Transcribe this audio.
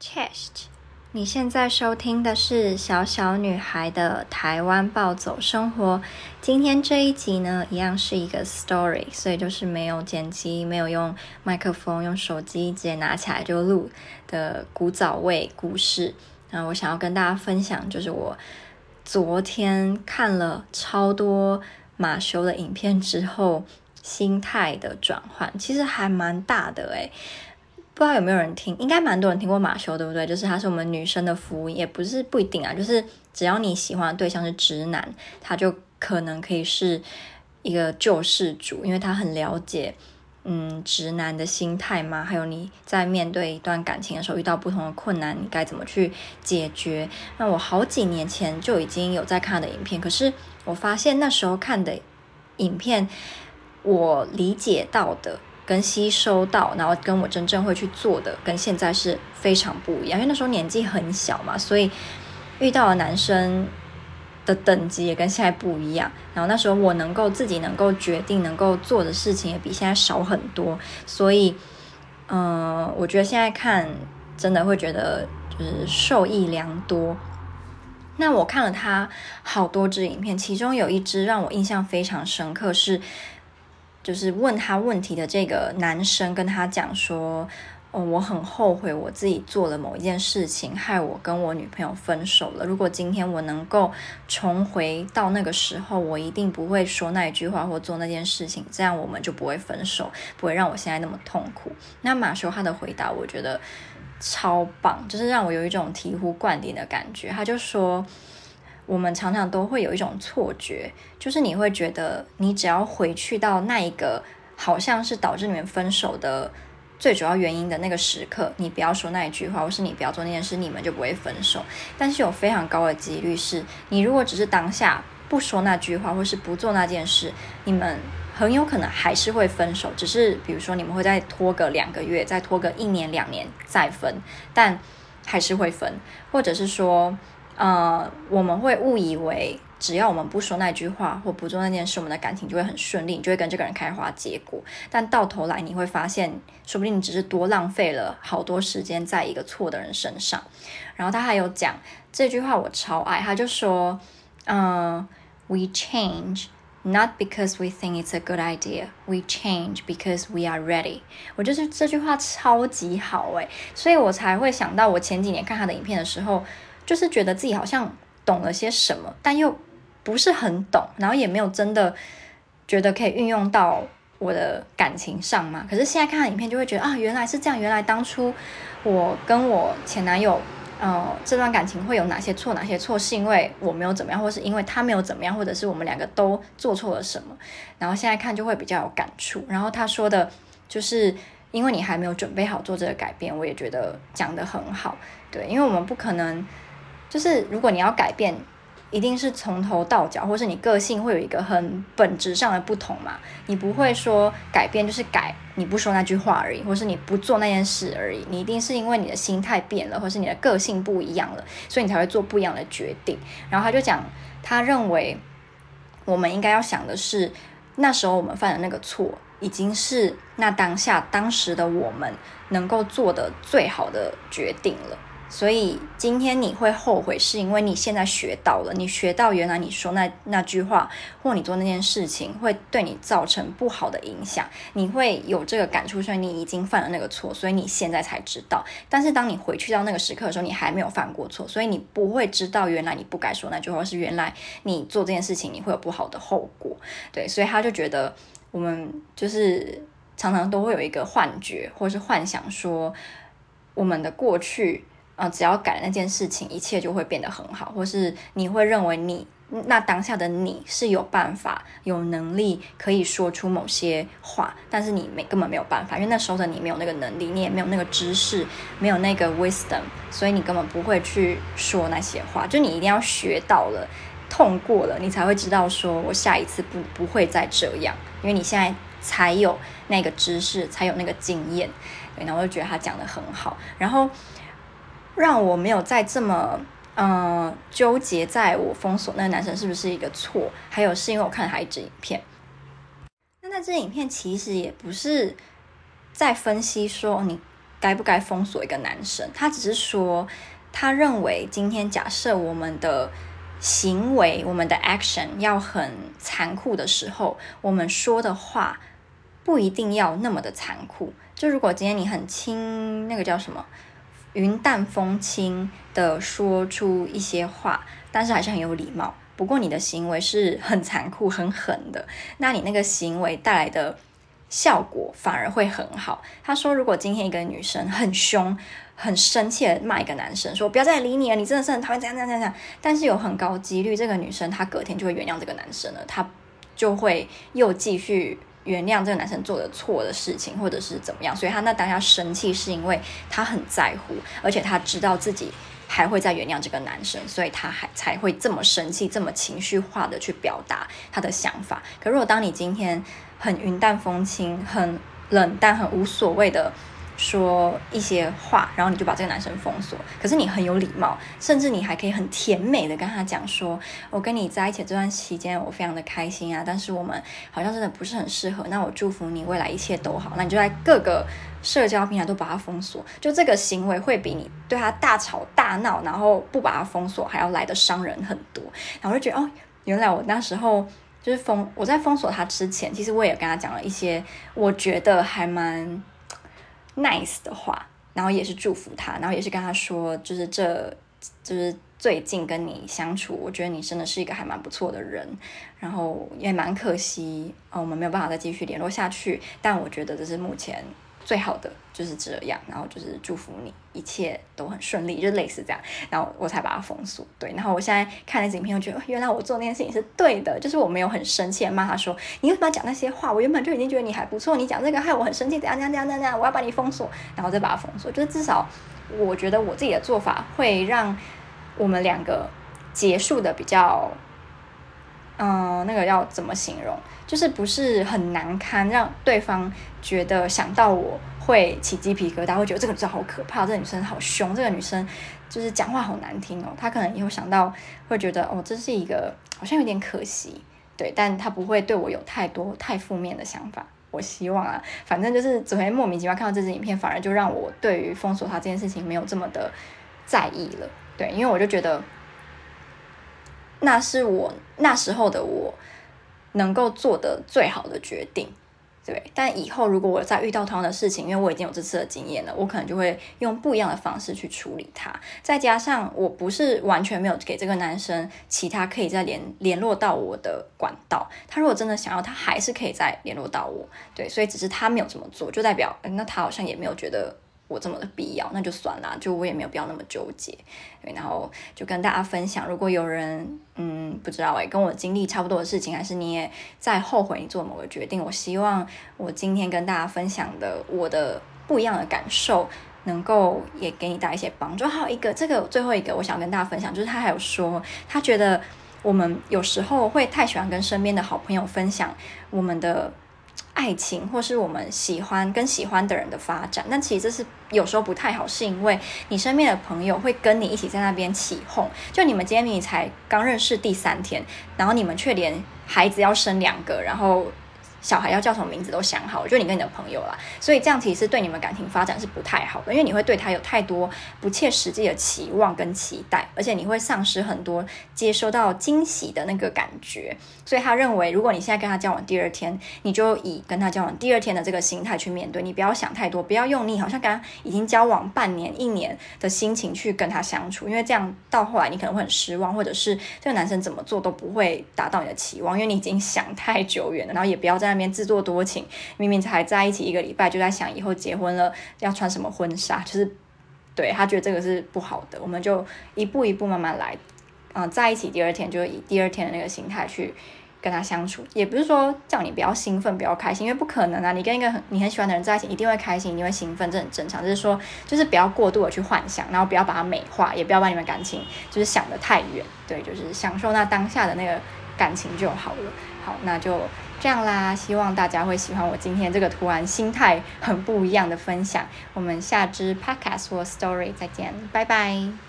Chest，你现在收听的是小小女孩的台湾暴走生活。今天这一集呢，一样是一个 story，所以就是没有剪辑，没有用麦克风，用手机直接拿起来就录的古早味故事。那我想要跟大家分享，就是我昨天看了超多马修的影片之后，心态的转换，其实还蛮大的诶。不知道有没有人听，应该蛮多人听过马修，对不对？就是他是我们女生的福音，也不是不一定啊。就是只要你喜欢的对象是直男，他就可能可以是一个救世主，因为他很了解，嗯，直男的心态嘛。还有你在面对一段感情的时候，遇到不同的困难，你该怎么去解决？那我好几年前就已经有在看他的影片，可是我发现那时候看的影片，我理解到的。跟吸收到，然后跟我真正会去做的，跟现在是非常不一样。因为那时候年纪很小嘛，所以遇到的男生的等级也跟现在不一样。然后那时候我能够自己能够决定、能够做的事情也比现在少很多。所以，嗯、我觉得现在看真的会觉得就是受益良多。那我看了他好多支影片，其中有一支让我印象非常深刻是。就是问他问题的这个男生跟他讲说：“哦，我很后悔我自己做了某一件事情，害我跟我女朋友分手了。如果今天我能够重回到那个时候，我一定不会说那一句话或做那件事情，这样我们就不会分手，不会让我现在那么痛苦。”那马修他的回答我觉得超棒，就是让我有一种醍醐灌顶的感觉。他就说。我们常常都会有一种错觉，就是你会觉得你只要回去到那一个好像是导致你们分手的最主要原因的那个时刻，你不要说那一句话，或是你不要做那件事，你们就不会分手。但是有非常高的几率是，你如果只是当下不说那句话，或是不做那件事，你们很有可能还是会分手。只是比如说你们会再拖个两个月，再拖个一年两年再分，但还是会分，或者是说。呃，我们会误以为只要我们不说那句话或不做那件事，我们的感情就会很顺利，你就会跟这个人开花结果。但到头来你会发现，说不定你只是多浪费了好多时间在一个错的人身上。然后他还有讲这句话，我超爱，他就说：“嗯、呃，We change not because we think it's a good idea, we change because we are ready。”我就是这句话超级好诶，所以我才会想到我前几年看他的影片的时候。就是觉得自己好像懂了些什么，但又不是很懂，然后也没有真的觉得可以运用到我的感情上嘛。可是现在看影片，就会觉得啊，原来是这样。原来当初我跟我前男友，呃，这段感情会有哪些错？哪些错是因为我没有怎么样，或是因为他没有怎么样，或者是我们两个都做错了什么？然后现在看就会比较有感触。然后他说的，就是因为你还没有准备好做这个改变，我也觉得讲得很好。对，因为我们不可能。就是如果你要改变，一定是从头到脚，或是你个性会有一个很本质上的不同嘛。你不会说改变就是改，你不说那句话而已，或是你不做那件事而已。你一定是因为你的心态变了，或是你的个性不一样了，所以你才会做不一样的决定。然后他就讲，他认为我们应该要想的是，那时候我们犯的那个错，已经是那当下当时的我们能够做的最好的决定了。所以今天你会后悔，是因为你现在学到了，你学到原来你说那那句话，或你做那件事情会对你造成不好的影响，你会有这个感触，所以你已经犯了那个错，所以你现在才知道。但是当你回去到那个时刻的时候，你还没有犯过错，所以你不会知道原来你不该说那句话，是原来你做这件事情你会有不好的后果。对，所以他就觉得我们就是常常都会有一个幻觉，或是幻想说我们的过去。啊、只要改了那件事情，一切就会变得很好，或是你会认为你那当下的你是有办法、有能力可以说出某些话，但是你没根本没有办法，因为那时候的你没有那个能力，你也没有那个知识，没有那个 wisdom，所以你根本不会去说那些话。就你一定要学到了、痛过了，你才会知道说我下一次不不会再这样，因为你现在才有那个知识，才有那个经验。然后我就觉得他讲得很好，然后。让我没有再这么嗯、呃、纠结，在我封锁那个男生是不是一个错？还有是因为我看了他一支影片。那那支影片其实也不是在分析说你该不该封锁一个男生，他只是说，他认为今天假设我们的行为、我们的 action 要很残酷的时候，我们说的话不一定要那么的残酷。就如果今天你很轻，那个叫什么，云淡风轻的说出一些话，但是还是很有礼貌。不过你的行为是很残酷、很狠的，那你那个行为带来的效果反而会很好。他说，如果今天一个女生很凶、很生气的骂一个男生，说不要再理你了，你真的是很讨厌，这样这样这样。但是有很高几率，这个女生她隔天就会原谅这个男生了，她就会又继续原谅这个男生做的错的事情，或者是怎么样。所以他那当下生气是因为他很在乎，而且他知道自己还会再原谅这个男生，所以他还才会这么生气、这么情绪化的去表达他的想法。可如果当你今天，很云淡风轻，很冷淡，很无所谓的说一些话，然后你就把这个男生封锁。可是你很有礼貌，甚至你还可以很甜美的跟他讲说：“我跟你在一起这段期间，我非常的开心啊，但是我们好像真的不是很适合。那我祝福你未来一切都好。”那你就在各个社交平台都把他封锁，就这个行为会比你对他大吵大闹，然后不把他封锁还要来得伤人很多。然后我就觉得哦，原来我那时候。就是封我在封锁他之前，其实我也跟他讲了一些我觉得还蛮 nice 的话，然后也是祝福他，然后也是跟他说，就是这就是最近跟你相处，我觉得你真的是一个还蛮不错的人，然后也蛮可惜，哦，我们没有办法再继续联络下去，但我觉得这是目前。最好的就是这样，然后就是祝福你一切都很顺利，就类似这样，然后我才把它封锁。对，然后我现在看了影片，我觉得原来我做那件事情是对的，就是我没有很生气的骂他说，你为什么要讲那些话？我原本就已经觉得你还不错，你讲这个害我很生气，怎样怎样怎样怎样，我要把你封锁，然后再把它封锁。就是至少我觉得我自己的做法会让我们两个结束的比较。嗯，那个要怎么形容？就是不是很难堪，让对方觉得想到我会起鸡皮疙瘩，会觉得这个女生好可怕，这个女生好凶，这个女生就是讲话好难听哦。他可能以后想到会觉得哦，这是一个好像有点可惜，对，但他不会对我有太多太负面的想法。我希望啊，反正就是昨天莫名其妙看到这支影片，反而就让我对于封锁他这件事情没有这么的在意了。对，因为我就觉得。那是我那时候的我能够做的最好的决定，对。但以后如果我再遇到同样的事情，因为我已经有这次的经验了，我可能就会用不一样的方式去处理它。再加上我不是完全没有给这个男生其他可以再联联络到我的管道，他如果真的想要，他还是可以再联络到我。对，所以只是他没有这么做，就代表，那他好像也没有觉得。我这么的必要，那就算了，就我也没有必要那么纠结，对，然后就跟大家分享，如果有人嗯不知道哎，跟我经历差不多的事情，还是你也在后悔你做某个决定，我希望我今天跟大家分享的我的不一样的感受，能够也给你带一些帮助。还有一个，这个最后一个我想跟大家分享，就是他还有说，他觉得我们有时候会太喜欢跟身边的好朋友分享我们的。爱情，或是我们喜欢跟喜欢的人的发展，但其实这是有时候不太好，是因为你身边的朋友会跟你一起在那边起哄。就你们今天你才刚认识第三天，然后你们却连孩子要生两个，然后。小孩要叫什么名字都想好了，就你跟你的朋友啦，所以这样其实对你们感情发展是不太好的，因为你会对他有太多不切实际的期望跟期待，而且你会丧失很多接收到惊喜的那个感觉。所以他认为，如果你现在跟他交往第二天，你就以跟他交往第二天的这个心态去面对，你不要想太多，不要用你好像刚刚已经交往半年、一年的心情去跟他相处，因为这样到后来你可能会很失望，或者是这个男生怎么做都不会达到你的期望，因为你已经想太久远了，然后也不要在。那边自作多情，明明才在一起一个礼拜，就在想以后结婚了要穿什么婚纱，就是对他觉得这个是不好的。我们就一步一步慢慢来，嗯、在一起第二天就以第二天的那个心态去跟他相处，也不是说叫你不要兴奋、不要开心，因为不可能啊！你跟一个很你很喜欢的人在一起，一定会开心，一定会兴奋，这很正常。就是说，就是不要过度的去幻想，然后不要把它美化，也不要把你们感情就是想得太远，对，就是享受那当下的那个感情就好了。好，那就。这样啦，希望大家会喜欢我今天这个突然心态很不一样的分享。我们下支 podcast 或 story 再见，拜拜。